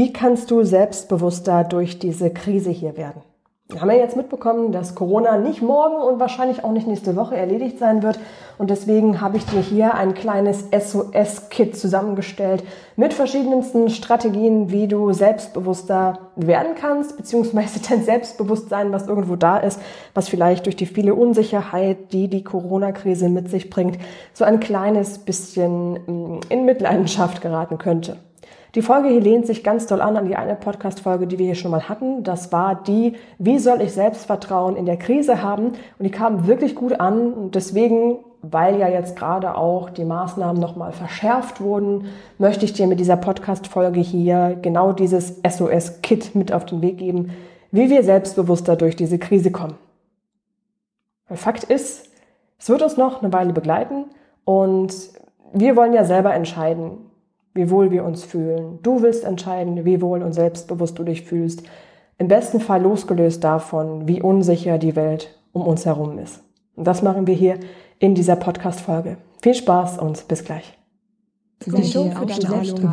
Wie kannst du selbstbewusster durch diese Krise hier werden? Wir haben ja jetzt mitbekommen, dass Corona nicht morgen und wahrscheinlich auch nicht nächste Woche erledigt sein wird. Und deswegen habe ich dir hier ein kleines SOS-Kit zusammengestellt mit verschiedensten Strategien, wie du selbstbewusster werden kannst, beziehungsweise dein Selbstbewusstsein, was irgendwo da ist, was vielleicht durch die viele Unsicherheit, die die Corona-Krise mit sich bringt, so ein kleines bisschen mm, in Mitleidenschaft geraten könnte. Die Folge hier lehnt sich ganz doll an an die eine Podcast-Folge, die wir hier schon mal hatten. Das war die, wie soll ich Selbstvertrauen in der Krise haben? Und die kam wirklich gut an. Und deswegen, weil ja jetzt gerade auch die Maßnahmen nochmal verschärft wurden, möchte ich dir mit dieser Podcast-Folge hier genau dieses SOS-Kit mit auf den Weg geben, wie wir selbstbewusster durch diese Krise kommen. Fakt ist, es wird uns noch eine Weile begleiten und wir wollen ja selber entscheiden, wie wohl wir uns fühlen. Du willst entscheiden, wie wohl und selbstbewusst du dich fühlst. Im besten Fall losgelöst davon, wie unsicher die Welt um uns herum ist. Und das machen wir hier in dieser Podcast-Folge. Viel Spaß und bis gleich. Die Show für deine Selbststrahlung.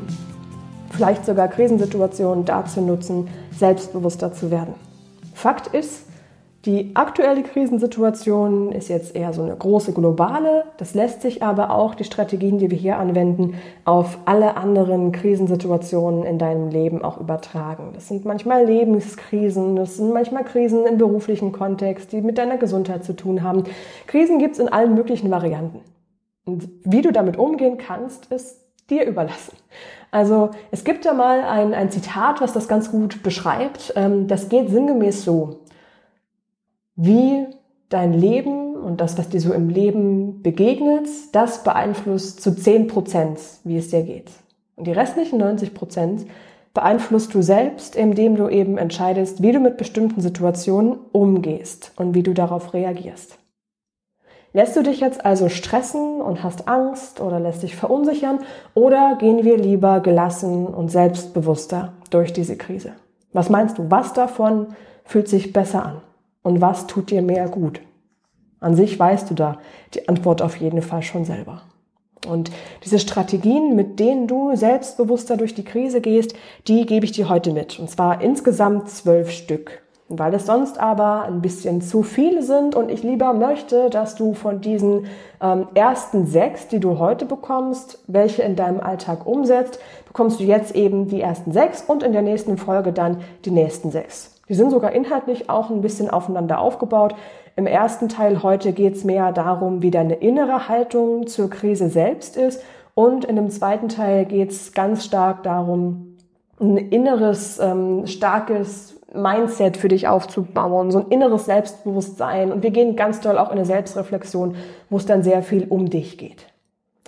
Vielleicht sogar Krisensituationen dazu nutzen, selbstbewusster zu werden. Fakt ist, die aktuelle Krisensituation ist jetzt eher so eine große globale. Das lässt sich aber auch die Strategien, die wir hier anwenden, auf alle anderen Krisensituationen in deinem Leben auch übertragen. Das sind manchmal Lebenskrisen, das sind manchmal Krisen im beruflichen Kontext, die mit deiner Gesundheit zu tun haben. Krisen gibt es in allen möglichen Varianten. Und wie du damit umgehen kannst, ist dir überlassen. Also es gibt da mal ein, ein Zitat, was das ganz gut beschreibt. Ähm, das geht sinngemäß so, wie dein Leben und das, was dir so im Leben begegnet, das beeinflusst zu 10 Prozent, wie es dir geht. Und die restlichen 90 Prozent beeinflusst du selbst, indem du eben entscheidest, wie du mit bestimmten Situationen umgehst und wie du darauf reagierst. Lässt du dich jetzt also stressen und hast Angst oder lässt dich verunsichern oder gehen wir lieber gelassen und selbstbewusster durch diese Krise? Was meinst du? Was davon fühlt sich besser an? Und was tut dir mehr gut? An sich weißt du da die Antwort auf jeden Fall schon selber. Und diese Strategien, mit denen du selbstbewusster durch die Krise gehst, die gebe ich dir heute mit. Und zwar insgesamt zwölf Stück weil es sonst aber ein bisschen zu viele sind und ich lieber möchte, dass du von diesen ähm, ersten sechs, die du heute bekommst, welche in deinem Alltag umsetzt, bekommst du jetzt eben die ersten sechs und in der nächsten Folge dann die nächsten sechs. Die sind sogar inhaltlich auch ein bisschen aufeinander aufgebaut. Im ersten Teil heute geht es mehr darum, wie deine innere Haltung zur Krise selbst ist und in dem zweiten Teil geht es ganz stark darum, ein inneres, ähm, starkes Mindset für dich aufzubauen, so ein inneres Selbstbewusstsein. Und wir gehen ganz doll auch in eine Selbstreflexion, wo es dann sehr viel um dich geht.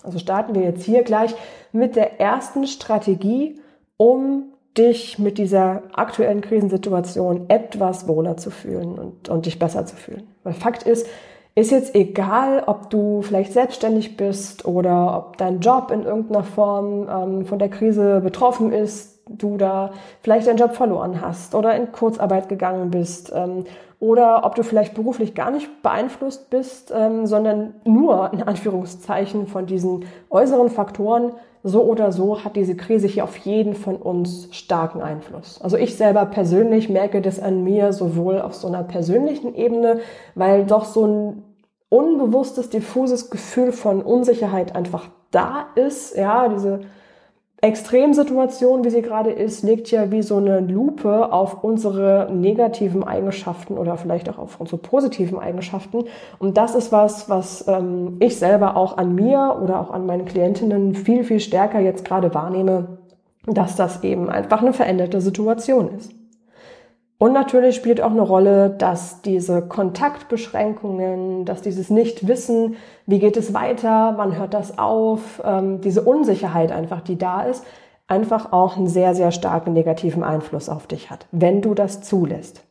Also starten wir jetzt hier gleich mit der ersten Strategie, um dich mit dieser aktuellen Krisensituation etwas wohler zu fühlen und, und dich besser zu fühlen. Weil Fakt ist, ist jetzt egal, ob du vielleicht selbstständig bist oder ob dein Job in irgendeiner Form ähm, von der Krise betroffen ist, du da vielleicht deinen Job verloren hast oder in Kurzarbeit gegangen bist ähm, oder ob du vielleicht beruflich gar nicht beeinflusst bist, ähm, sondern nur in Anführungszeichen von diesen äußeren Faktoren. So oder so hat diese Krise hier auf jeden von uns starken Einfluss. Also ich selber persönlich merke das an mir sowohl auf so einer persönlichen Ebene, weil doch so ein unbewusstes, diffuses Gefühl von Unsicherheit einfach da ist. Ja, diese Extremsituation, wie sie gerade ist, legt ja wie so eine Lupe auf unsere negativen Eigenschaften oder vielleicht auch auf unsere positiven Eigenschaften. Und das ist was, was ähm, ich selber auch an mir oder auch an meinen Klientinnen viel, viel stärker jetzt gerade wahrnehme, dass das eben einfach eine veränderte Situation ist. Und natürlich spielt auch eine Rolle, dass diese Kontaktbeschränkungen, dass dieses Nichtwissen, wie geht es weiter, wann hört das auf, ähm, diese Unsicherheit einfach, die da ist, einfach auch einen sehr, sehr starken negativen Einfluss auf dich hat, wenn du das zulässt.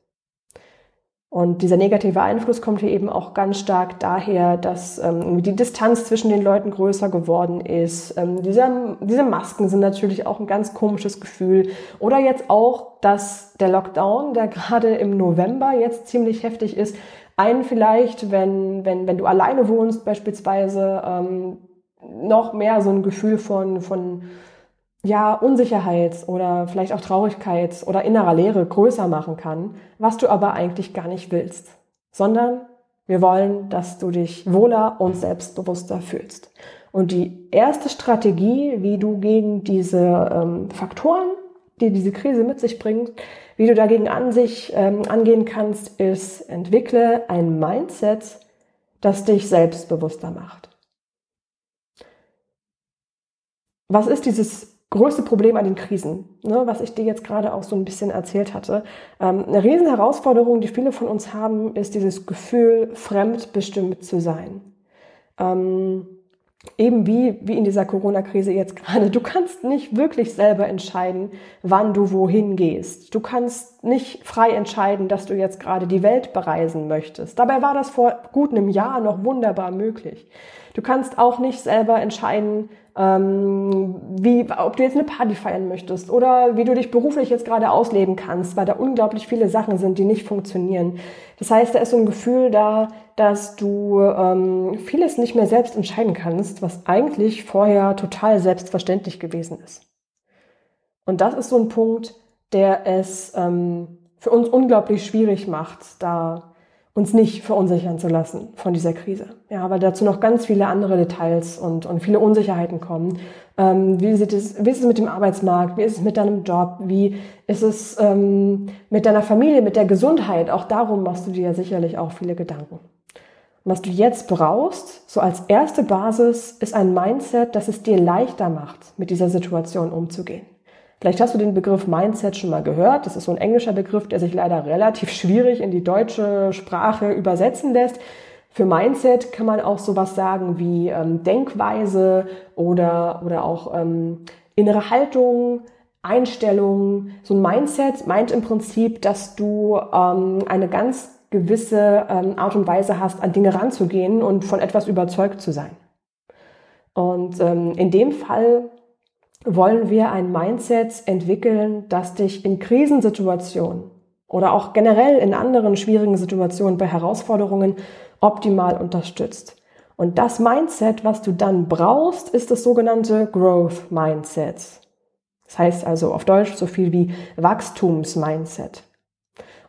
Und dieser negative Einfluss kommt hier eben auch ganz stark daher, dass ähm, die Distanz zwischen den Leuten größer geworden ist. Ähm, diese, diese Masken sind natürlich auch ein ganz komisches Gefühl. Oder jetzt auch, dass der Lockdown, der gerade im November jetzt ziemlich heftig ist, einen vielleicht, wenn, wenn, wenn du alleine wohnst beispielsweise, ähm, noch mehr so ein Gefühl von, von ja, Unsicherheit oder vielleicht auch Traurigkeit oder innerer Leere größer machen kann, was du aber eigentlich gar nicht willst, sondern wir wollen, dass du dich wohler und selbstbewusster fühlst. Und die erste Strategie, wie du gegen diese ähm, Faktoren, die diese Krise mit sich bringt, wie du dagegen an sich ähm, angehen kannst, ist, entwickle ein Mindset, das dich selbstbewusster macht. Was ist dieses größte Problem an den Krisen, ne, was ich dir jetzt gerade auch so ein bisschen erzählt hatte. Ähm, eine riesen Herausforderung, die viele von uns haben, ist dieses Gefühl, fremdbestimmt zu sein. Ähm, eben wie, wie in dieser Corona-Krise jetzt gerade. Du kannst nicht wirklich selber entscheiden, wann du wohin gehst. Du kannst nicht frei entscheiden, dass du jetzt gerade die Welt bereisen möchtest. Dabei war das vor gut einem Jahr noch wunderbar möglich. Du kannst auch nicht selber entscheiden, ähm, wie, ob du jetzt eine Party feiern möchtest oder wie du dich beruflich jetzt gerade ausleben kannst, weil da unglaublich viele Sachen sind, die nicht funktionieren. Das heißt, da ist so ein Gefühl da, dass du ähm, vieles nicht mehr selbst entscheiden kannst, was eigentlich vorher total selbstverständlich gewesen ist. Und das ist so ein Punkt, der es ähm, für uns unglaublich schwierig macht, da uns nicht verunsichern zu lassen von dieser Krise. Ja, weil dazu noch ganz viele andere Details und, und viele Unsicherheiten kommen. Ähm, wie, sieht es, wie ist es mit dem Arbeitsmarkt? Wie ist es mit deinem Job? Wie ist es ähm, mit deiner Familie, mit der Gesundheit? Auch darum machst du dir ja sicherlich auch viele Gedanken. Was du jetzt brauchst, so als erste Basis, ist ein Mindset, das es dir leichter macht, mit dieser Situation umzugehen. Vielleicht hast du den Begriff Mindset schon mal gehört. Das ist so ein englischer Begriff, der sich leider relativ schwierig in die deutsche Sprache übersetzen lässt. Für Mindset kann man auch sowas sagen wie ähm, Denkweise oder, oder auch ähm, innere Haltung, Einstellung. So ein Mindset meint im Prinzip, dass du ähm, eine ganz gewisse ähm, Art und Weise hast, an Dinge ranzugehen und von etwas überzeugt zu sein. Und ähm, in dem Fall wollen wir ein Mindset entwickeln, das dich in Krisensituationen oder auch generell in anderen schwierigen Situationen bei Herausforderungen optimal unterstützt. Und das Mindset, was du dann brauchst, ist das sogenannte Growth Mindset. Das heißt also auf Deutsch so viel wie Wachstums-Mindset.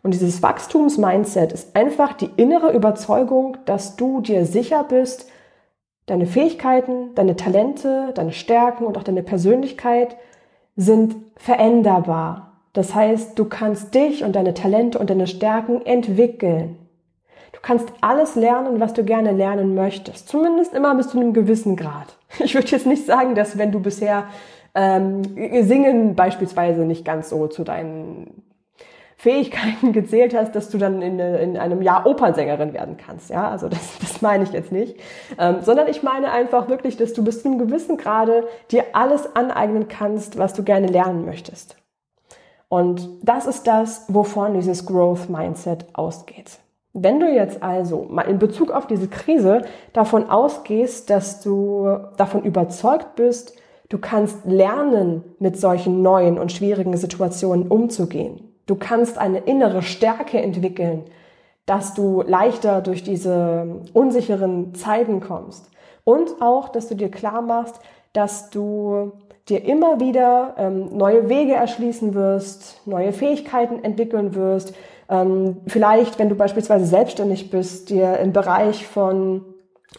Und dieses Wachstums-Mindset ist einfach die innere Überzeugung, dass du dir sicher bist, Deine Fähigkeiten, deine Talente, deine Stärken und auch deine Persönlichkeit sind veränderbar. Das heißt, du kannst dich und deine Talente und deine Stärken entwickeln. Du kannst alles lernen, was du gerne lernen möchtest. Zumindest immer bis zu einem gewissen Grad. Ich würde jetzt nicht sagen, dass wenn du bisher ähm, Singen beispielsweise nicht ganz so zu deinen Fähigkeiten gezählt hast, dass du dann in, in einem Jahr Opernsängerin werden kannst. Ja, also das, das meine ich jetzt nicht, ähm, sondern ich meine einfach wirklich, dass du bis zu einem gewissen Grade dir alles aneignen kannst, was du gerne lernen möchtest. Und das ist das, wovon dieses Growth Mindset ausgeht. Wenn du jetzt also mal in Bezug auf diese Krise davon ausgehst, dass du davon überzeugt bist, du kannst lernen, mit solchen neuen und schwierigen Situationen umzugehen, Du kannst eine innere Stärke entwickeln, dass du leichter durch diese unsicheren Zeiten kommst. Und auch, dass du dir klar machst, dass du dir immer wieder ähm, neue Wege erschließen wirst, neue Fähigkeiten entwickeln wirst. Ähm, vielleicht, wenn du beispielsweise selbstständig bist, dir im Bereich von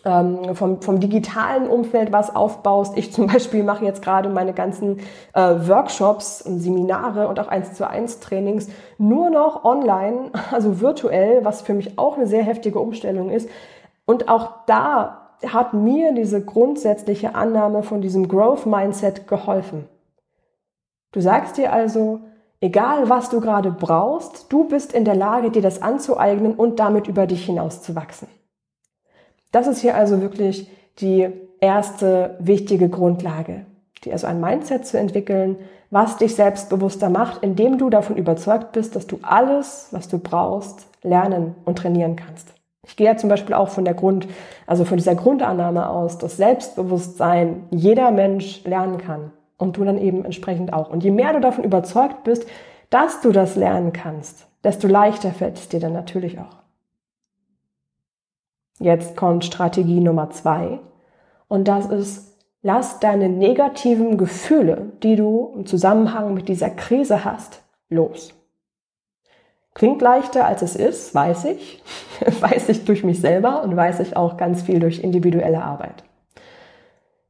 ähm, vom, vom digitalen Umfeld was aufbaust. Ich zum Beispiel mache jetzt gerade meine ganzen äh, Workshops und Seminare und auch eins zu eins Trainings nur noch online, also virtuell, was für mich auch eine sehr heftige Umstellung ist. Und auch da hat mir diese grundsätzliche Annahme von diesem Growth Mindset geholfen. Du sagst dir also, Egal, was du gerade brauchst, du bist in der Lage, dir das anzueignen und damit über dich hinaus zu wachsen. Das ist hier also wirklich die erste wichtige Grundlage, die also ein Mindset zu entwickeln, was dich selbstbewusster macht, indem du davon überzeugt bist, dass du alles, was du brauchst, lernen und trainieren kannst. Ich gehe ja zum Beispiel auch von der Grund, also von dieser Grundannahme aus, dass Selbstbewusstsein jeder Mensch lernen kann und du dann eben entsprechend auch. Und je mehr du davon überzeugt bist, dass du das lernen kannst, desto leichter fällt es dir dann natürlich auch. Jetzt kommt Strategie Nummer zwei und das ist, lass deine negativen Gefühle, die du im Zusammenhang mit dieser Krise hast, los. Klingt leichter als es ist, weiß ich. weiß ich durch mich selber und weiß ich auch ganz viel durch individuelle Arbeit.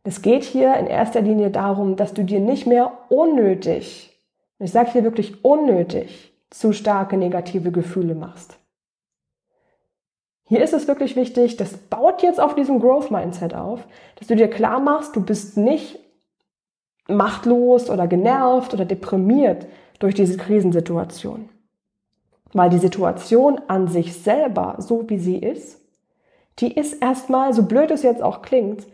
Es geht hier in erster Linie darum, dass du dir nicht mehr unnötig, ich sage hier wirklich unnötig, zu starke negative Gefühle machst. Hier ist es wirklich wichtig, das baut jetzt auf diesem Growth Mindset auf, dass du dir klar machst, du bist nicht machtlos oder genervt oder deprimiert durch diese Krisensituation. Weil die Situation an sich selber, so wie sie ist, die ist erstmal, so blöd es jetzt auch klingt,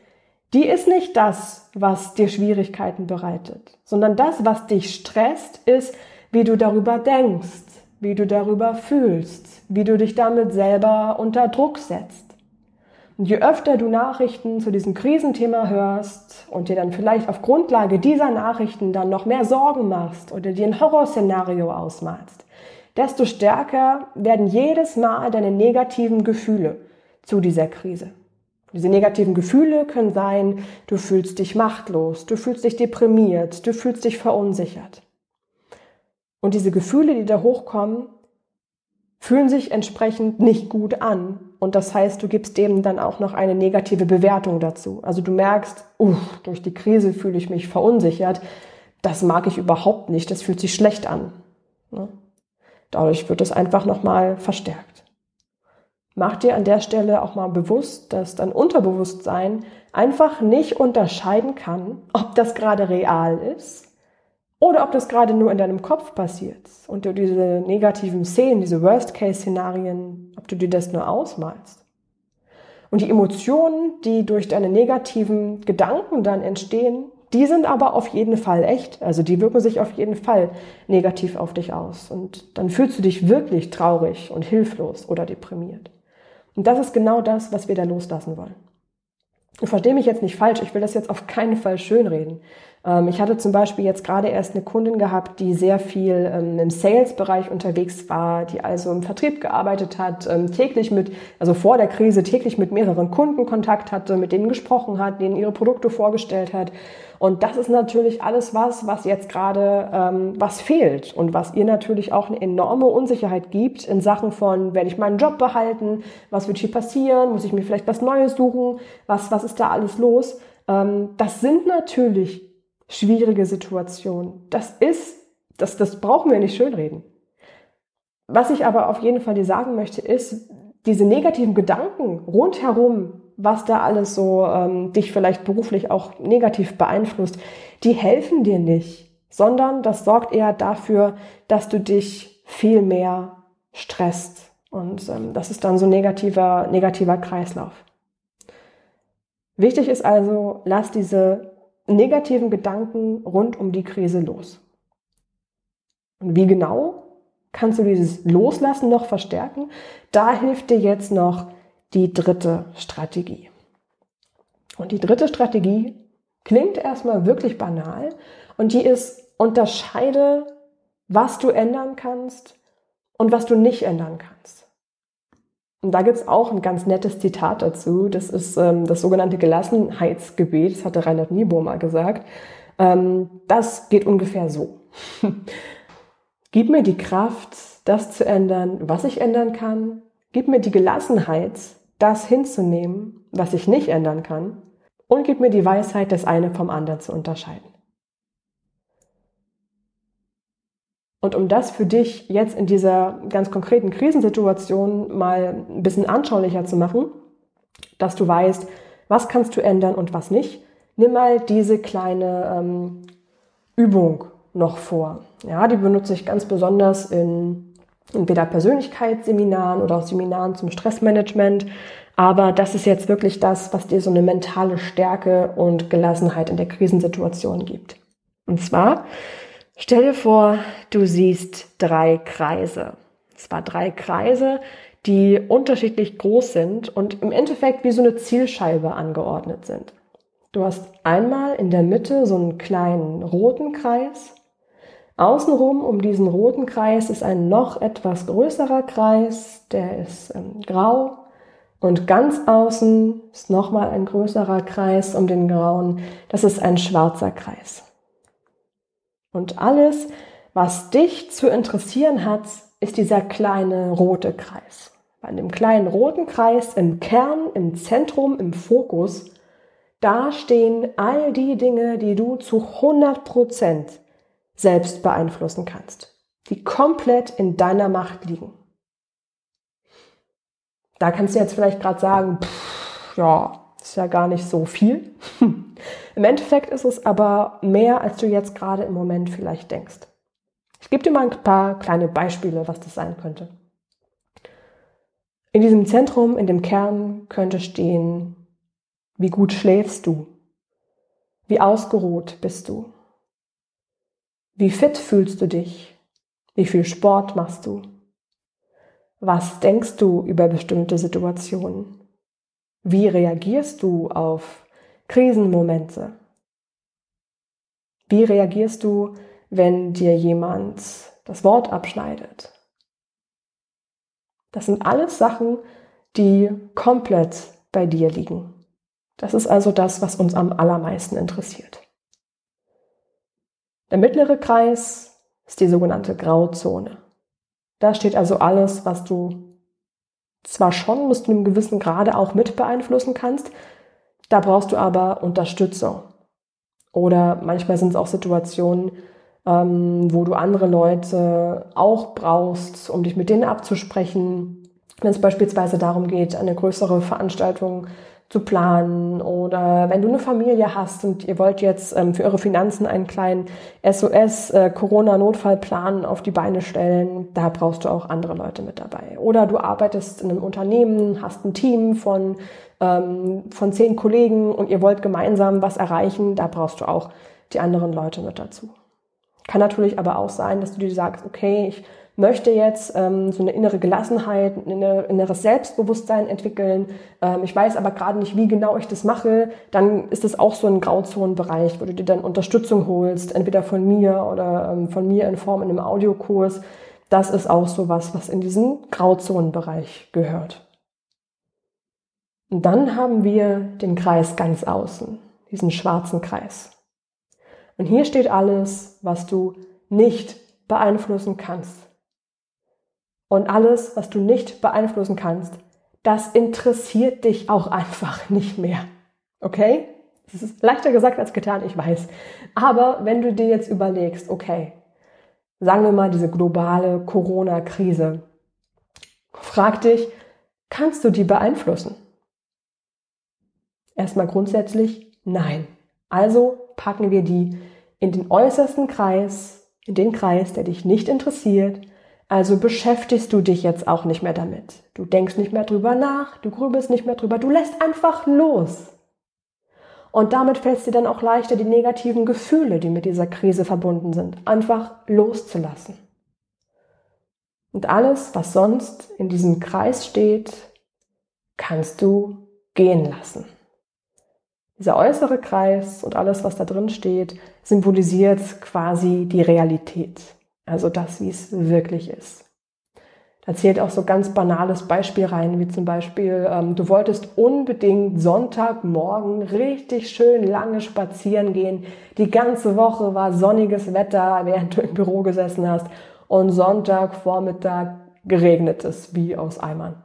die ist nicht das, was dir Schwierigkeiten bereitet, sondern das, was dich stresst, ist, wie du darüber denkst, wie du darüber fühlst, wie du dich damit selber unter Druck setzt. Und je öfter du Nachrichten zu diesem Krisenthema hörst und dir dann vielleicht auf Grundlage dieser Nachrichten dann noch mehr Sorgen machst oder dir ein Horrorszenario ausmalst, desto stärker werden jedes Mal deine negativen Gefühle zu dieser Krise. Diese negativen Gefühle können sein, du fühlst dich machtlos, du fühlst dich deprimiert, du fühlst dich verunsichert. Und diese Gefühle, die da hochkommen, fühlen sich entsprechend nicht gut an. Und das heißt, du gibst dem dann auch noch eine negative Bewertung dazu. Also du merkst, uh, durch die Krise fühle ich mich verunsichert. Das mag ich überhaupt nicht. Das fühlt sich schlecht an. Ne? Dadurch wird es einfach nochmal verstärkt. Mach dir an der Stelle auch mal bewusst, dass dein Unterbewusstsein einfach nicht unterscheiden kann, ob das gerade real ist oder ob das gerade nur in deinem Kopf passiert und du diese negativen Szenen, diese Worst-Case-Szenarien, ob du dir das nur ausmalst. Und die Emotionen, die durch deine negativen Gedanken dann entstehen, die sind aber auf jeden Fall echt. Also die wirken sich auf jeden Fall negativ auf dich aus. Und dann fühlst du dich wirklich traurig und hilflos oder deprimiert. Und das ist genau das, was wir da loslassen wollen. Und verstehe mich jetzt nicht falsch, ich will das jetzt auf keinen Fall schönreden. Ähm, ich hatte zum Beispiel jetzt gerade erst eine Kundin gehabt, die sehr viel ähm, im Sales-Bereich unterwegs war, die also im Vertrieb gearbeitet hat, ähm, täglich mit, also vor der Krise täglich mit mehreren Kunden Kontakt hatte, mit denen gesprochen hat, denen ihre Produkte vorgestellt hat. Und das ist natürlich alles was, was jetzt gerade ähm, was fehlt und was ihr natürlich auch eine enorme Unsicherheit gibt in Sachen von, werde ich meinen Job behalten, was wird hier passieren, muss ich mir vielleicht was Neues suchen, was, was ist da alles los? Ähm, das sind natürlich schwierige Situation. Das ist, das, das brauchen wir nicht schönreden. Was ich aber auf jeden Fall dir sagen möchte, ist, diese negativen Gedanken rundherum, was da alles so ähm, dich vielleicht beruflich auch negativ beeinflusst, die helfen dir nicht, sondern das sorgt eher dafür, dass du dich viel mehr stresst. Und ähm, das ist dann so negativer, negativer Kreislauf. Wichtig ist also, lass diese negativen Gedanken rund um die Krise los. Und wie genau kannst du dieses Loslassen noch verstärken? Da hilft dir jetzt noch die dritte Strategie. Und die dritte Strategie klingt erstmal wirklich banal und die ist, unterscheide, was du ändern kannst und was du nicht ändern kannst. Und da gibt's auch ein ganz nettes Zitat dazu. Das ist ähm, das sogenannte Gelassenheitsgebet. Das hatte Reinhard Niebuhr mal gesagt. Ähm, das geht ungefähr so. Gib mir die Kraft, das zu ändern, was ich ändern kann. Gib mir die Gelassenheit, das hinzunehmen, was ich nicht ändern kann. Und gib mir die Weisheit, das eine vom anderen zu unterscheiden. Und um das für dich jetzt in dieser ganz konkreten Krisensituation mal ein bisschen anschaulicher zu machen, dass du weißt, was kannst du ändern und was nicht, nimm mal diese kleine ähm, Übung noch vor. Ja, die benutze ich ganz besonders in entweder Persönlichkeitsseminaren oder auch Seminaren zum Stressmanagement. Aber das ist jetzt wirklich das, was dir so eine mentale Stärke und Gelassenheit in der Krisensituation gibt. Und zwar, stell dir vor, du siehst drei Kreise. Es war drei Kreise, die unterschiedlich groß sind und im Endeffekt wie so eine Zielscheibe angeordnet sind. Du hast einmal in der Mitte so einen kleinen roten Kreis. Außenrum um diesen roten Kreis ist ein noch etwas größerer Kreis, der ist ähm, grau. Und ganz außen ist nochmal ein größerer Kreis um den grauen. Das ist ein schwarzer Kreis. Und alles, was dich zu interessieren hat, ist dieser kleine rote Kreis. Bei dem kleinen roten Kreis im Kern, im Zentrum, im Fokus da stehen all die Dinge, die du zu 100 Prozent selbst beeinflussen kannst, die komplett in deiner Macht liegen. Da kannst du jetzt vielleicht gerade sagen, pff, ja, ist ja gar nicht so viel. Im Endeffekt ist es aber mehr, als du jetzt gerade im Moment vielleicht denkst. Ich gebe dir mal ein paar kleine Beispiele, was das sein könnte. In diesem Zentrum, in dem Kern könnte stehen wie gut schläfst du? Wie ausgeruht bist du? Wie fit fühlst du dich? Wie viel Sport machst du? Was denkst du über bestimmte Situationen? Wie reagierst du auf Krisenmomente? Wie reagierst du, wenn dir jemand das Wort abschneidet? Das sind alles Sachen, die komplett bei dir liegen. Das ist also das, was uns am allermeisten interessiert. Der mittlere Kreis ist die sogenannte Grauzone. Da steht also alles, was du zwar schon bis zu einem gewissen Grade auch mit beeinflussen kannst, da brauchst du aber Unterstützung. Oder manchmal sind es auch Situationen, ähm, wo du andere Leute auch brauchst, um dich mit denen abzusprechen. Wenn es beispielsweise darum geht, eine größere Veranstaltung zu planen oder wenn du eine Familie hast und ihr wollt jetzt ähm, für eure Finanzen einen kleinen SOS äh, auf die Beine stellen, da brauchst du auch andere Leute mit dabei. Oder du arbeitest in einem Unternehmen, hast ein Team von ähm, von zehn Kollegen und ihr wollt gemeinsam was erreichen, da brauchst du auch die anderen Leute mit dazu. Kann natürlich aber auch sein, dass du dir sagst, okay, ich möchte jetzt ähm, so eine innere Gelassenheit, ein inneres Selbstbewusstsein entwickeln. Ähm, ich weiß aber gerade nicht, wie genau ich das mache. Dann ist das auch so ein Grauzonenbereich, wo du dir dann Unterstützung holst, entweder von mir oder ähm, von mir in Form in einem Audiokurs. Das ist auch so was, was in diesen Grauzonenbereich gehört. Und dann haben wir den Kreis ganz außen, diesen schwarzen Kreis. Und hier steht alles, was du nicht beeinflussen kannst. Und alles, was du nicht beeinflussen kannst, das interessiert dich auch einfach nicht mehr. Okay? Das ist leichter gesagt als getan, ich weiß. Aber wenn du dir jetzt überlegst, okay, sagen wir mal diese globale Corona-Krise, frag dich, kannst du die beeinflussen? Erstmal grundsätzlich nein. Also packen wir die in den äußersten Kreis, in den Kreis, der dich nicht interessiert, also beschäftigst du dich jetzt auch nicht mehr damit. Du denkst nicht mehr drüber nach, du grübelst nicht mehr drüber, du lässt einfach los. Und damit fällt es dir dann auch leichter, die negativen Gefühle, die mit dieser Krise verbunden sind, einfach loszulassen. Und alles, was sonst in diesem Kreis steht, kannst du gehen lassen. Dieser äußere Kreis und alles, was da drin steht, symbolisiert quasi die Realität. Also das, wie es wirklich ist. Da zählt auch so ganz banales Beispiel rein, wie zum Beispiel, ähm, du wolltest unbedingt Sonntagmorgen richtig schön lange spazieren gehen. Die ganze Woche war sonniges Wetter, während du im Büro gesessen hast. Und Sonntagvormittag geregnet es wie aus Eimern.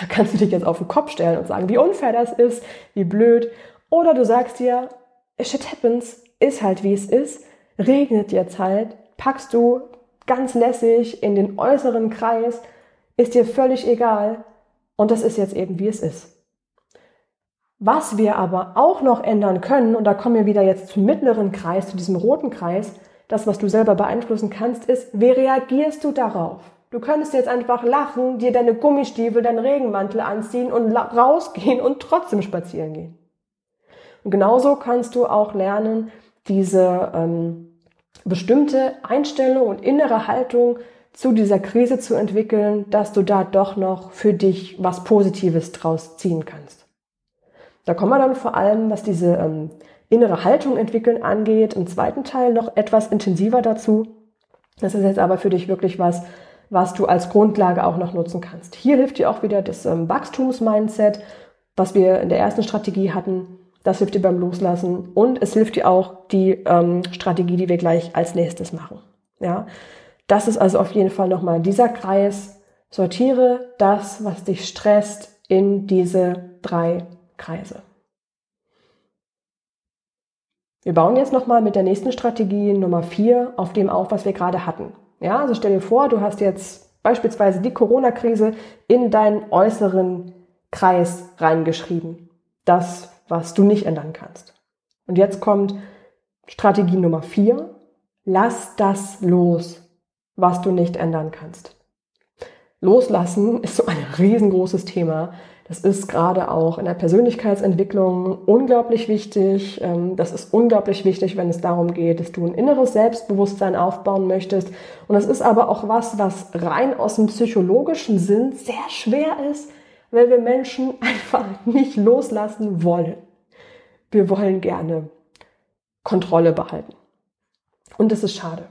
Da kannst du dich jetzt auf den Kopf stellen und sagen, wie unfair das ist, wie blöd. Oder du sagst dir, shit happens, ist halt wie es ist, regnet jetzt halt, packst du ganz lässig in den äußeren Kreis, ist dir völlig egal und das ist jetzt eben wie es ist. Was wir aber auch noch ändern können, und da kommen wir wieder jetzt zum mittleren Kreis, zu diesem roten Kreis, das, was du selber beeinflussen kannst, ist, wie reagierst du darauf? Du könntest jetzt einfach lachen, dir deine Gummistiefel, deinen Regenmantel anziehen und rausgehen und trotzdem spazieren gehen. Und genauso kannst du auch lernen, diese ähm, bestimmte Einstellung und innere Haltung zu dieser Krise zu entwickeln, dass du da doch noch für dich was Positives draus ziehen kannst. Da kommen wir dann vor allem, was diese ähm, innere Haltung entwickeln angeht, im zweiten Teil noch etwas intensiver dazu. Das ist jetzt aber für dich wirklich was, was du als Grundlage auch noch nutzen kannst. Hier hilft dir auch wieder das ähm, Wachstumsmindset, was wir in der ersten Strategie hatten. Das hilft dir beim Loslassen und es hilft dir auch die ähm, Strategie, die wir gleich als nächstes machen. Ja, das ist also auf jeden Fall nochmal dieser Kreis. Sortiere das, was dich stresst, in diese drei Kreise. Wir bauen jetzt nochmal mit der nächsten Strategie Nummer vier auf dem auf, was wir gerade hatten. Ja, also stell dir vor, du hast jetzt beispielsweise die Corona-Krise in deinen äußeren Kreis reingeschrieben. Das, was du nicht ändern kannst. Und jetzt kommt Strategie Nummer vier. Lass das los, was du nicht ändern kannst. Loslassen ist so ein riesengroßes Thema. Das ist gerade auch in der Persönlichkeitsentwicklung unglaublich wichtig. Ähm, das ist unglaublich wichtig, wenn es darum geht, dass du ein inneres Selbstbewusstsein aufbauen möchtest. Und das ist aber auch was, was rein aus dem psychologischen Sinn sehr schwer ist, weil wir Menschen einfach nicht loslassen wollen. Wir wollen gerne Kontrolle behalten. Und das ist schade.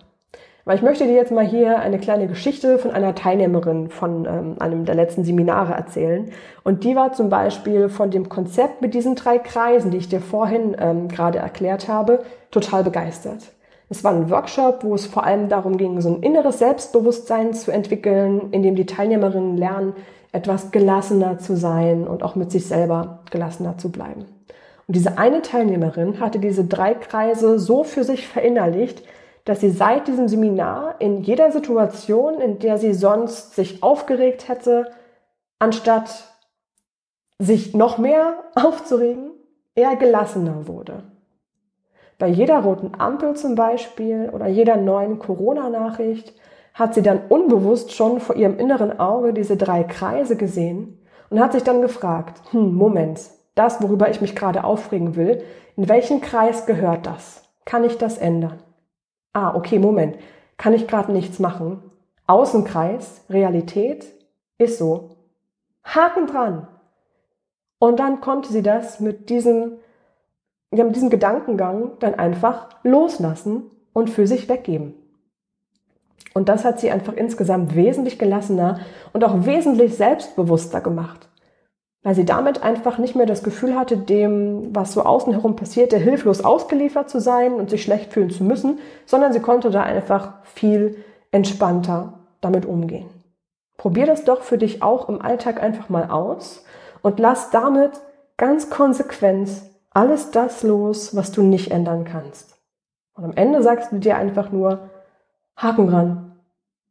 Weil ich möchte dir jetzt mal hier eine kleine Geschichte von einer Teilnehmerin von ähm, einem der letzten Seminare erzählen. Und die war zum Beispiel von dem Konzept mit diesen drei Kreisen, die ich dir vorhin ähm, gerade erklärt habe, total begeistert. Es war ein Workshop, wo es vor allem darum ging, so ein inneres Selbstbewusstsein zu entwickeln, in dem die Teilnehmerinnen lernen, etwas gelassener zu sein und auch mit sich selber gelassener zu bleiben. Und diese eine Teilnehmerin hatte diese drei Kreise so für sich verinnerlicht, dass sie seit diesem Seminar in jeder Situation, in der sie sonst sich aufgeregt hätte, anstatt sich noch mehr aufzuregen, eher gelassener wurde. Bei jeder roten Ampel zum Beispiel oder jeder neuen Corona-Nachricht hat sie dann unbewusst schon vor ihrem inneren Auge diese drei Kreise gesehen und hat sich dann gefragt, hm, Moment, das, worüber ich mich gerade aufregen will, in welchen Kreis gehört das? Kann ich das ändern? Ah, okay, Moment. Kann ich gerade nichts machen? Außenkreis, Realität, ist so. Haken dran. Und dann konnte sie das mit diesem, ja, mit diesem Gedankengang dann einfach loslassen und für sich weggeben. Und das hat sie einfach insgesamt wesentlich gelassener und auch wesentlich selbstbewusster gemacht weil sie damit einfach nicht mehr das Gefühl hatte, dem, was so außen herum passierte, hilflos ausgeliefert zu sein und sich schlecht fühlen zu müssen, sondern sie konnte da einfach viel entspannter damit umgehen. Probier das doch für dich auch im Alltag einfach mal aus und lass damit ganz konsequent alles das los, was du nicht ändern kannst. Und am Ende sagst du dir einfach nur Haken dran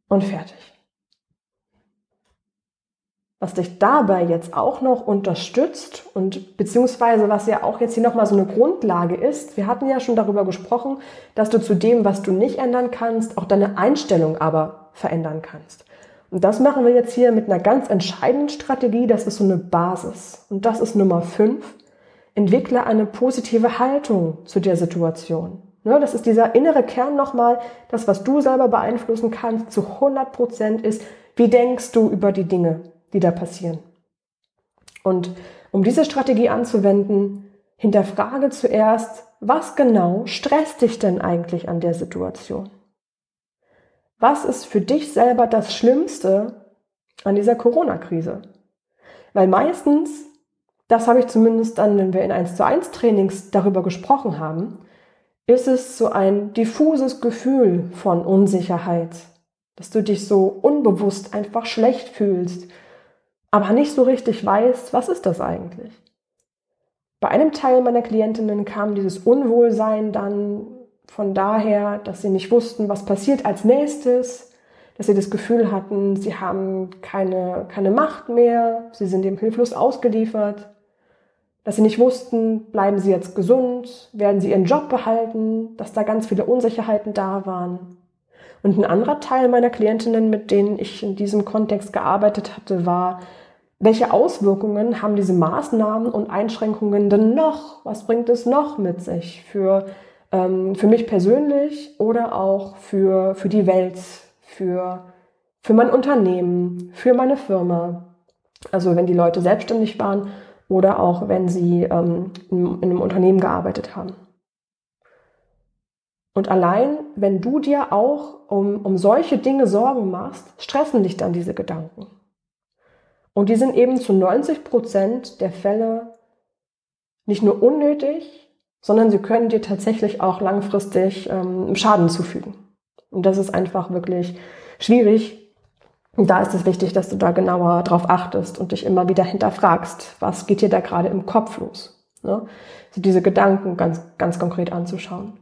und fertig. Was dich dabei jetzt auch noch unterstützt und beziehungsweise was ja auch jetzt hier nochmal so eine Grundlage ist, wir hatten ja schon darüber gesprochen, dass du zu dem, was du nicht ändern kannst, auch deine Einstellung aber verändern kannst. Und das machen wir jetzt hier mit einer ganz entscheidenden Strategie, das ist so eine Basis. Und das ist Nummer fünf. Entwickle eine positive Haltung zu der Situation. Ne, das ist dieser innere Kern nochmal, das, was du selber beeinflussen kannst, zu 100 Prozent ist, wie denkst du über die Dinge? die da passieren. Und um diese Strategie anzuwenden, hinterfrage zuerst, was genau stresst dich denn eigentlich an der Situation? Was ist für dich selber das Schlimmste an dieser Corona-Krise? Weil meistens, das habe ich zumindest dann, wenn wir in 1 zu 1 Trainings darüber gesprochen haben, ist es so ein diffuses Gefühl von Unsicherheit, dass du dich so unbewusst einfach schlecht fühlst, aber nicht so richtig weiß, was ist das eigentlich. Bei einem Teil meiner Klientinnen kam dieses Unwohlsein dann von daher, dass sie nicht wussten, was passiert als nächstes, dass sie das Gefühl hatten, sie haben keine, keine Macht mehr, sie sind dem hilflos ausgeliefert. Dass sie nicht wussten, bleiben sie jetzt gesund, werden sie ihren Job behalten, dass da ganz viele Unsicherheiten da waren. Und ein anderer Teil meiner Klientinnen, mit denen ich in diesem Kontext gearbeitet hatte, war, welche Auswirkungen haben diese Maßnahmen und Einschränkungen denn noch? Was bringt es noch mit sich für, ähm, für mich persönlich oder auch für, für die Welt, für, für mein Unternehmen, für meine Firma? Also wenn die Leute selbstständig waren oder auch wenn sie ähm, in, in einem Unternehmen gearbeitet haben. Und allein, wenn du dir auch um, um solche Dinge Sorgen machst, stressen dich dann diese Gedanken. Und die sind eben zu 90 Prozent der Fälle nicht nur unnötig, sondern sie können dir tatsächlich auch langfristig ähm, Schaden zufügen. Und das ist einfach wirklich schwierig, und da ist es wichtig, dass du da genauer drauf achtest und dich immer wieder hinterfragst, was geht dir da gerade im Kopf los? Ne? Also diese Gedanken ganz, ganz konkret anzuschauen.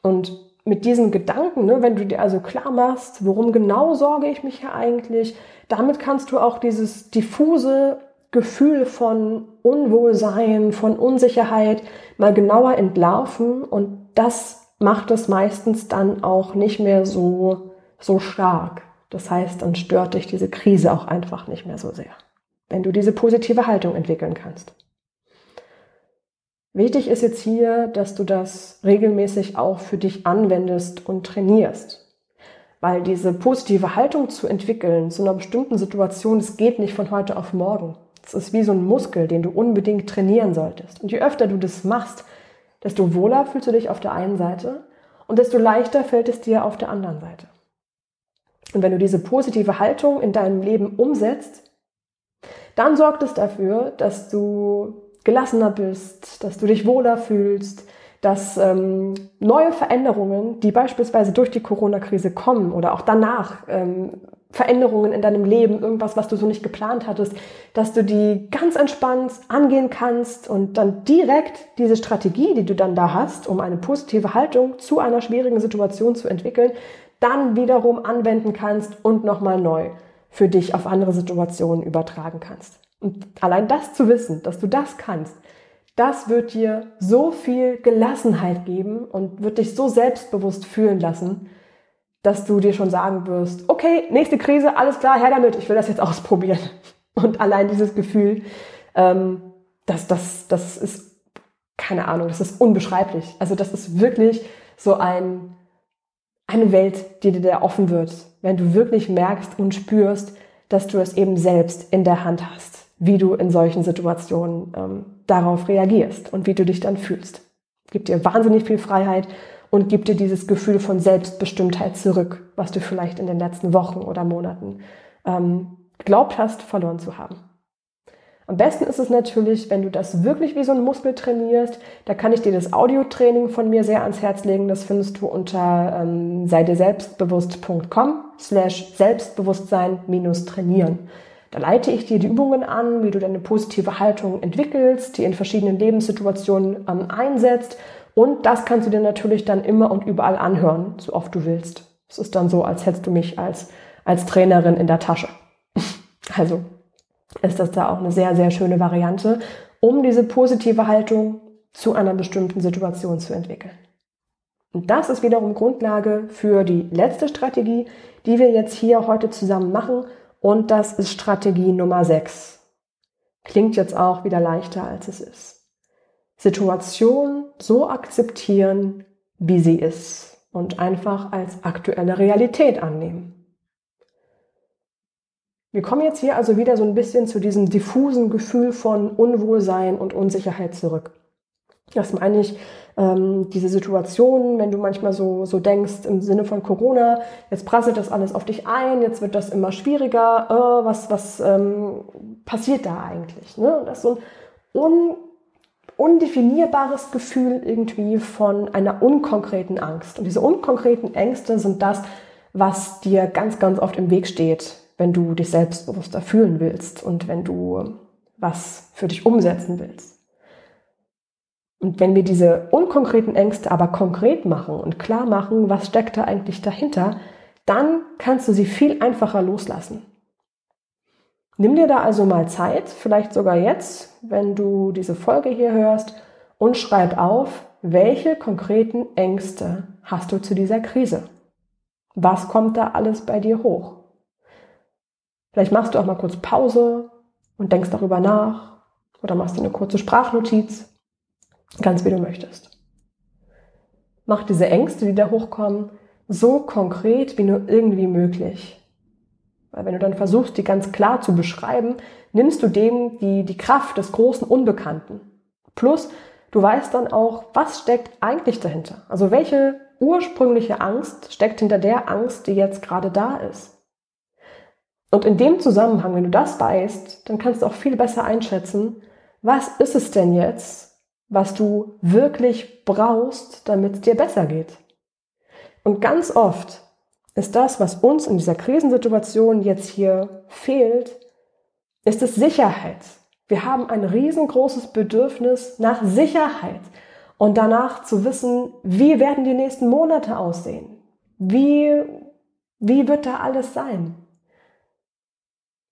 Und mit diesen Gedanken, ne, wenn du dir also klar machst, worum genau sorge ich mich hier eigentlich, damit kannst du auch dieses diffuse Gefühl von Unwohlsein, von Unsicherheit mal genauer entlarven und das macht es meistens dann auch nicht mehr so, so stark. Das heißt, dann stört dich diese Krise auch einfach nicht mehr so sehr, wenn du diese positive Haltung entwickeln kannst. Wichtig ist jetzt hier, dass du das regelmäßig auch für dich anwendest und trainierst. Weil diese positive Haltung zu entwickeln zu einer bestimmten Situation, das geht nicht von heute auf morgen. Es ist wie so ein Muskel, den du unbedingt trainieren solltest. Und je öfter du das machst, desto wohler fühlst du dich auf der einen Seite und desto leichter fällt es dir auf der anderen Seite. Und wenn du diese positive Haltung in deinem Leben umsetzt, dann sorgt es dafür, dass du gelassener bist, dass du dich wohler fühlst, dass ähm, neue Veränderungen, die beispielsweise durch die Corona-Krise kommen oder auch danach, ähm, Veränderungen in deinem Leben, irgendwas, was du so nicht geplant hattest, dass du die ganz entspannt angehen kannst und dann direkt diese Strategie, die du dann da hast, um eine positive Haltung zu einer schwierigen Situation zu entwickeln, dann wiederum anwenden kannst und nochmal neu für dich auf andere Situationen übertragen kannst. Und allein das zu wissen, dass du das kannst, das wird dir so viel Gelassenheit geben und wird dich so selbstbewusst fühlen lassen, dass du dir schon sagen wirst, okay, nächste Krise, alles klar, her damit, ich will das jetzt ausprobieren. Und allein dieses Gefühl, ähm, das, das, das ist, keine Ahnung, das ist unbeschreiblich. Also das ist wirklich so ein, eine Welt, die dir da offen wird, wenn du wirklich merkst und spürst, dass du es eben selbst in der Hand hast, wie du in solchen Situationen ähm, darauf reagierst und wie du dich dann fühlst. Gibt dir wahnsinnig viel Freiheit und gibt dir dieses Gefühl von Selbstbestimmtheit zurück, was du vielleicht in den letzten Wochen oder Monaten ähm, glaubt hast, verloren zu haben. Am besten ist es natürlich, wenn du das wirklich wie so ein Muskel trainierst. Da kann ich dir das Audiotraining von mir sehr ans Herz legen. Das findest du unter ähm, seideselbstbewusst.com slash Selbstbewusstsein minus trainieren. Da leite ich dir die Übungen an, wie du deine positive Haltung entwickelst, die in verschiedenen Lebenssituationen ähm, einsetzt. Und das kannst du dir natürlich dann immer und überall anhören, so oft du willst. Es ist dann so, als hättest du mich als, als Trainerin in der Tasche. also ist das da auch eine sehr, sehr schöne Variante, um diese positive Haltung zu einer bestimmten Situation zu entwickeln. Und das ist wiederum Grundlage für die letzte Strategie, die wir jetzt hier heute zusammen machen. Und das ist Strategie Nummer 6. Klingt jetzt auch wieder leichter, als es ist. Situation so akzeptieren, wie sie ist und einfach als aktuelle Realität annehmen. Wir kommen jetzt hier also wieder so ein bisschen zu diesem diffusen Gefühl von Unwohlsein und Unsicherheit zurück. Das meine ich, ähm, diese Situation, wenn du manchmal so, so denkst im Sinne von Corona, jetzt prasselt das alles auf dich ein, jetzt wird das immer schwieriger, äh, was, was ähm, passiert da eigentlich? Ne? Das ist so ein un, undefinierbares Gefühl irgendwie von einer unkonkreten Angst. Und diese unkonkreten Ängste sind das, was dir ganz, ganz oft im Weg steht, wenn du dich selbstbewusster fühlen willst und wenn du was für dich umsetzen willst. Und wenn wir diese unkonkreten Ängste aber konkret machen und klar machen, was steckt da eigentlich dahinter, dann kannst du sie viel einfacher loslassen. Nimm dir da also mal Zeit, vielleicht sogar jetzt, wenn du diese Folge hier hörst, und schreib auf, welche konkreten Ängste hast du zu dieser Krise? Was kommt da alles bei dir hoch? Vielleicht machst du auch mal kurz Pause und denkst darüber nach oder machst dir eine kurze Sprachnotiz, ganz wie du möchtest. Mach diese Ängste, die da hochkommen, so konkret wie nur irgendwie möglich. Weil wenn du dann versuchst, die ganz klar zu beschreiben, nimmst du dem die, die Kraft des großen Unbekannten. Plus, du weißt dann auch, was steckt eigentlich dahinter. Also welche ursprüngliche Angst steckt hinter der Angst, die jetzt gerade da ist. Und in dem Zusammenhang, wenn du das weißt, dann kannst du auch viel besser einschätzen, was ist es denn jetzt, was du wirklich brauchst, damit es dir besser geht. Und ganz oft ist das, was uns in dieser Krisensituation jetzt hier fehlt, ist es Sicherheit. Wir haben ein riesengroßes Bedürfnis nach Sicherheit und danach zu wissen, wie werden die nächsten Monate aussehen? Wie, wie wird da alles sein?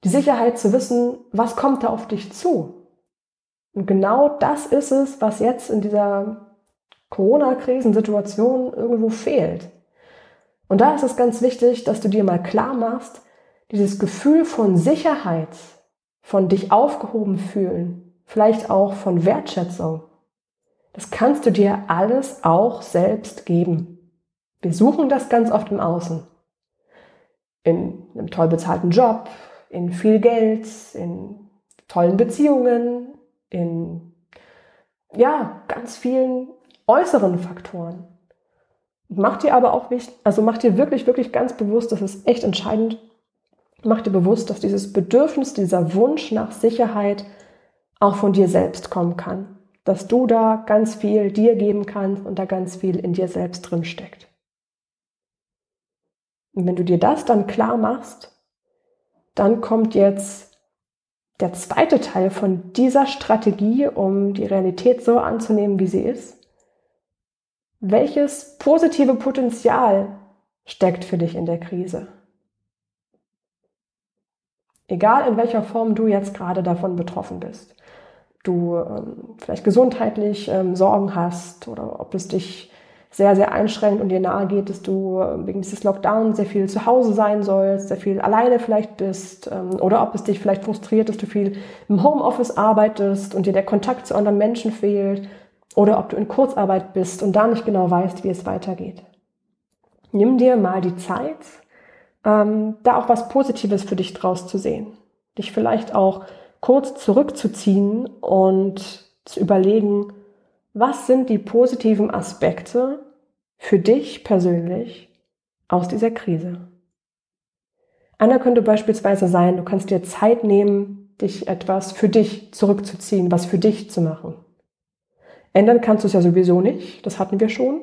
Die Sicherheit zu wissen, was kommt da auf dich zu? Und genau das ist es, was jetzt in dieser Corona-Krisensituation irgendwo fehlt. Und da ist es ganz wichtig, dass du dir mal klar machst, dieses Gefühl von Sicherheit, von dich aufgehoben fühlen, vielleicht auch von Wertschätzung, das kannst du dir alles auch selbst geben. Wir suchen das ganz oft im Außen. In einem toll bezahlten Job, in viel Geld, in tollen Beziehungen, in ja, ganz vielen äußeren Faktoren. Mach dir aber auch wichtig, also mach dir wirklich, wirklich ganz bewusst, das ist echt entscheidend, mach dir bewusst, dass dieses Bedürfnis, dieser Wunsch nach Sicherheit auch von dir selbst kommen kann. Dass du da ganz viel dir geben kannst und da ganz viel in dir selbst drin steckt. Und wenn du dir das dann klar machst, dann kommt jetzt der zweite Teil von dieser Strategie, um die Realität so anzunehmen, wie sie ist. Welches positive Potenzial steckt für dich in der Krise? Egal in welcher Form du jetzt gerade davon betroffen bist. Du ähm, vielleicht gesundheitlich ähm, Sorgen hast oder ob es dich sehr, sehr einschränkt und dir nahe geht, dass du äh, wegen dieses Lockdown sehr viel zu Hause sein sollst, sehr viel alleine vielleicht bist ähm, oder ob es dich vielleicht frustriert, dass du viel im Homeoffice arbeitest und dir der Kontakt zu anderen Menschen fehlt oder ob du in Kurzarbeit bist und da nicht genau weißt, wie es weitergeht. Nimm dir mal die Zeit, ähm, da auch was Positives für dich draus zu sehen. Dich vielleicht auch kurz zurückzuziehen und zu überlegen, was sind die positiven Aspekte für dich persönlich aus dieser Krise? Einer könnte beispielsweise sein, du kannst dir Zeit nehmen, dich etwas für dich zurückzuziehen, was für dich zu machen. Ändern kannst du es ja sowieso nicht, das hatten wir schon.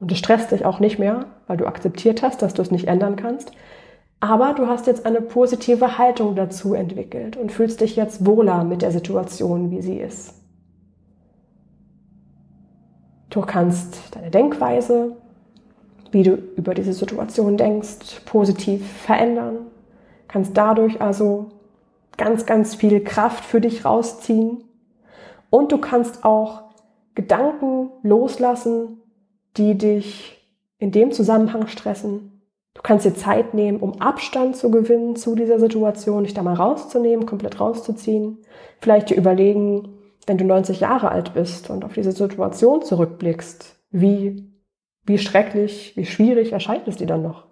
Und es stresst dich auch nicht mehr, weil du akzeptiert hast, dass du es nicht ändern kannst. Aber du hast jetzt eine positive Haltung dazu entwickelt und fühlst dich jetzt wohler mit der Situation, wie sie ist. Du kannst deine Denkweise, wie du über diese Situation denkst, positiv verändern, kannst dadurch also ganz, ganz viel Kraft für dich rausziehen. Und du kannst auch Gedanken loslassen, die dich in dem Zusammenhang stressen, Du kannst dir Zeit nehmen, um Abstand zu gewinnen zu dieser Situation, dich da mal rauszunehmen, komplett rauszuziehen. Vielleicht dir überlegen, wenn du 90 Jahre alt bist und auf diese Situation zurückblickst, wie, wie schrecklich, wie schwierig erscheint es dir dann noch?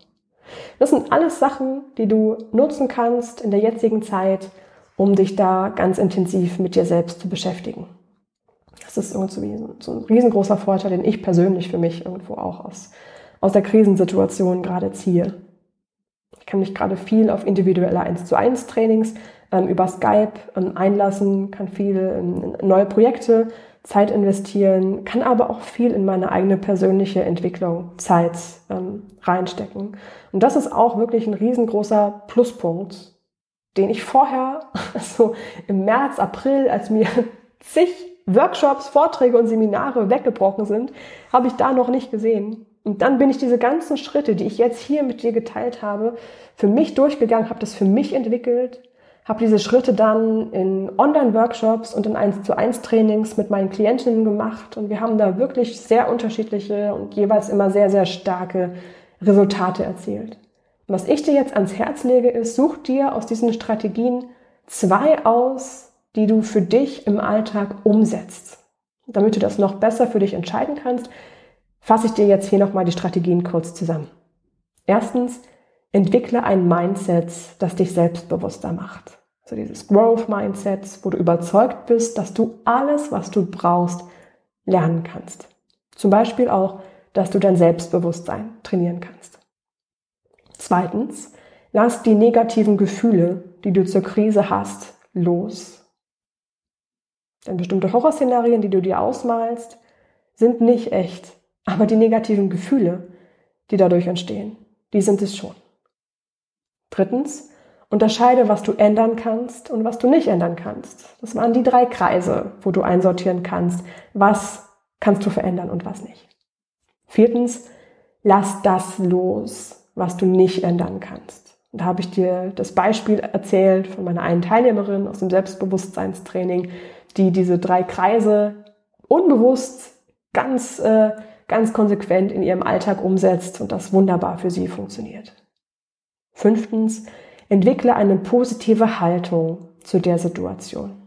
Das sind alles Sachen, die du nutzen kannst in der jetzigen Zeit, um dich da ganz intensiv mit dir selbst zu beschäftigen. Das ist irgendwie so ein riesengroßer Vorteil, den ich persönlich für mich irgendwo auch aus aus der Krisensituation gerade ziehe. Ich kann mich gerade viel auf individuelle 1 zu 1 Trainings ähm, über Skype ähm, einlassen, kann viel in neue Projekte Zeit investieren, kann aber auch viel in meine eigene persönliche Entwicklung Zeit ähm, reinstecken. Und das ist auch wirklich ein riesengroßer Pluspunkt, den ich vorher, also im März, April, als mir zig Workshops, Vorträge und Seminare weggebrochen sind, habe ich da noch nicht gesehen. Und dann bin ich diese ganzen Schritte, die ich jetzt hier mit dir geteilt habe, für mich durchgegangen, habe das für mich entwickelt, habe diese Schritte dann in Online-Workshops und in 1 zu 1 Trainings mit meinen Klientinnen gemacht und wir haben da wirklich sehr unterschiedliche und jeweils immer sehr, sehr starke Resultate erzielt. Was ich dir jetzt ans Herz lege, ist, such dir aus diesen Strategien zwei aus, die du für dich im Alltag umsetzt. Damit du das noch besser für dich entscheiden kannst, fasse ich dir jetzt hier nochmal die Strategien kurz zusammen. Erstens, entwickle ein Mindset, das dich selbstbewusster macht. So dieses Growth Mindset, wo du überzeugt bist, dass du alles, was du brauchst, lernen kannst. Zum Beispiel auch, dass du dein Selbstbewusstsein trainieren kannst. Zweitens, lass die negativen Gefühle, die du zur Krise hast, los. Denn bestimmte Horrorszenarien, die du dir ausmalst, sind nicht echt. Aber die negativen Gefühle, die dadurch entstehen, die sind es schon. Drittens, unterscheide, was du ändern kannst und was du nicht ändern kannst. Das waren die drei Kreise, wo du einsortieren kannst, was kannst du verändern und was nicht. Viertens, lass das los, was du nicht ändern kannst. Und da habe ich dir das Beispiel erzählt von meiner einen Teilnehmerin aus dem Selbstbewusstseinstraining, die diese drei Kreise unbewusst ganz, äh, ganz konsequent in ihrem Alltag umsetzt und das wunderbar für sie funktioniert. Fünftens, entwickle eine positive Haltung zu der Situation.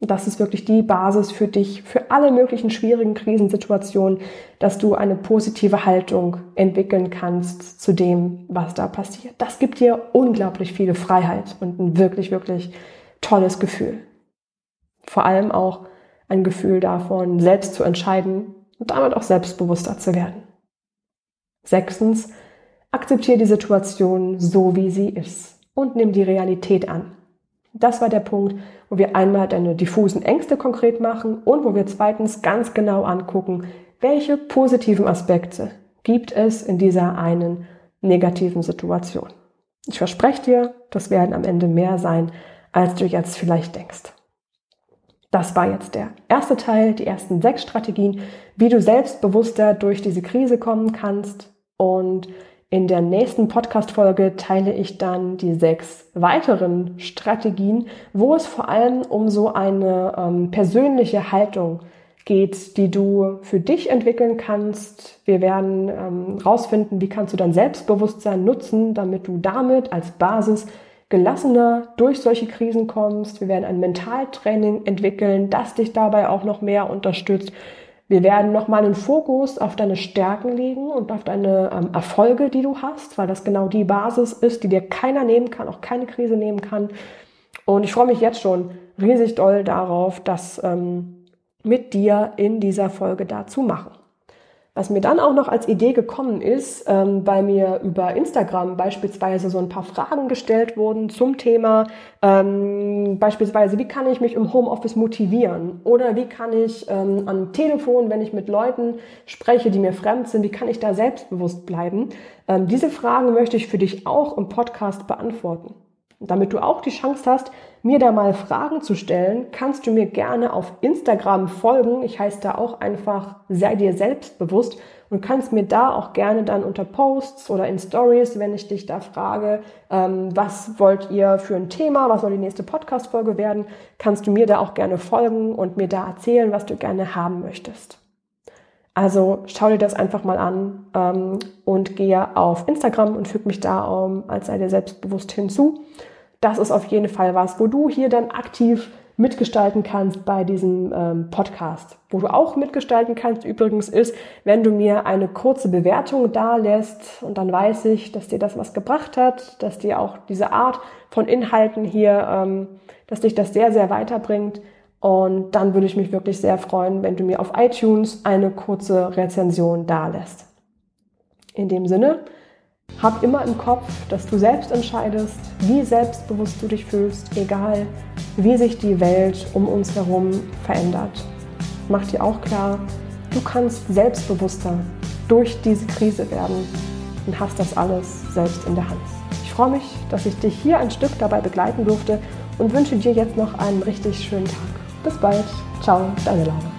Das ist wirklich die Basis für dich, für alle möglichen schwierigen Krisensituationen, dass du eine positive Haltung entwickeln kannst zu dem, was da passiert. Das gibt dir unglaublich viele Freiheit und ein wirklich, wirklich tolles Gefühl. Vor allem auch ein Gefühl davon, selbst zu entscheiden und damit auch selbstbewusster zu werden. Sechstens, Akzeptiere die Situation so, wie sie ist und nimm die Realität an. Das war der Punkt, wo wir einmal deine diffusen Ängste konkret machen und wo wir zweitens ganz genau angucken, welche positiven Aspekte gibt es in dieser einen negativen Situation. Ich verspreche dir, das werden am Ende mehr sein, als du jetzt vielleicht denkst. Das war jetzt der erste Teil, die ersten sechs Strategien, wie du selbstbewusster durch diese Krise kommen kannst. Und in der nächsten Podcast-Folge teile ich dann die sechs weiteren Strategien, wo es vor allem um so eine ähm, persönliche Haltung geht, die du für dich entwickeln kannst. Wir werden ähm, rausfinden, wie kannst du dein Selbstbewusstsein nutzen, damit du damit als Basis gelassener durch solche Krisen kommst. Wir werden ein Mentaltraining entwickeln, das dich dabei auch noch mehr unterstützt. Wir werden nochmal einen Fokus auf deine Stärken legen und auf deine ähm, Erfolge, die du hast, weil das genau die Basis ist, die dir keiner nehmen kann, auch keine Krise nehmen kann. Und ich freue mich jetzt schon riesig doll darauf, das ähm, mit dir in dieser Folge dazu machen. Was mir dann auch noch als Idee gekommen ist, ähm, bei mir über Instagram beispielsweise so ein paar Fragen gestellt wurden zum Thema, ähm, beispielsweise, wie kann ich mich im Homeoffice motivieren? Oder wie kann ich ähm, am Telefon, wenn ich mit Leuten spreche, die mir fremd sind, wie kann ich da selbstbewusst bleiben? Ähm, diese Fragen möchte ich für dich auch im Podcast beantworten. Damit du auch die Chance hast, mir da mal Fragen zu stellen, kannst du mir gerne auf Instagram folgen. Ich heiße da auch einfach sei dir selbstbewusst und kannst mir da auch gerne dann unter Posts oder in Stories, wenn ich dich da frage, ähm, was wollt ihr für ein Thema, was soll die nächste Podcast-Folge werden, kannst du mir da auch gerne folgen und mir da erzählen, was du gerne haben möchtest. Also schau dir das einfach mal an ähm, und gehe auf Instagram und füge mich da um, als sei dir selbstbewusst hinzu. Das ist auf jeden Fall was, wo du hier dann aktiv mitgestalten kannst bei diesem ähm, Podcast. Wo du auch mitgestalten kannst übrigens ist, wenn du mir eine kurze Bewertung da lässt und dann weiß ich, dass dir das was gebracht hat, dass dir auch diese Art von Inhalten hier, ähm, dass dich das sehr, sehr weiterbringt und dann würde ich mich wirklich sehr freuen, wenn du mir auf iTunes eine kurze Rezension dalässt. In dem Sinne, hab immer im Kopf, dass du selbst entscheidest, wie selbstbewusst du dich fühlst, egal wie sich die Welt um uns herum verändert. Mach dir auch klar, du kannst selbstbewusster durch diese Krise werden und hast das alles selbst in der Hand. Ich freue mich, dass ich dich hier ein Stück dabei begleiten durfte und wünsche dir jetzt noch einen richtig schönen Tag. Bis bald. Ciao, deine Laura.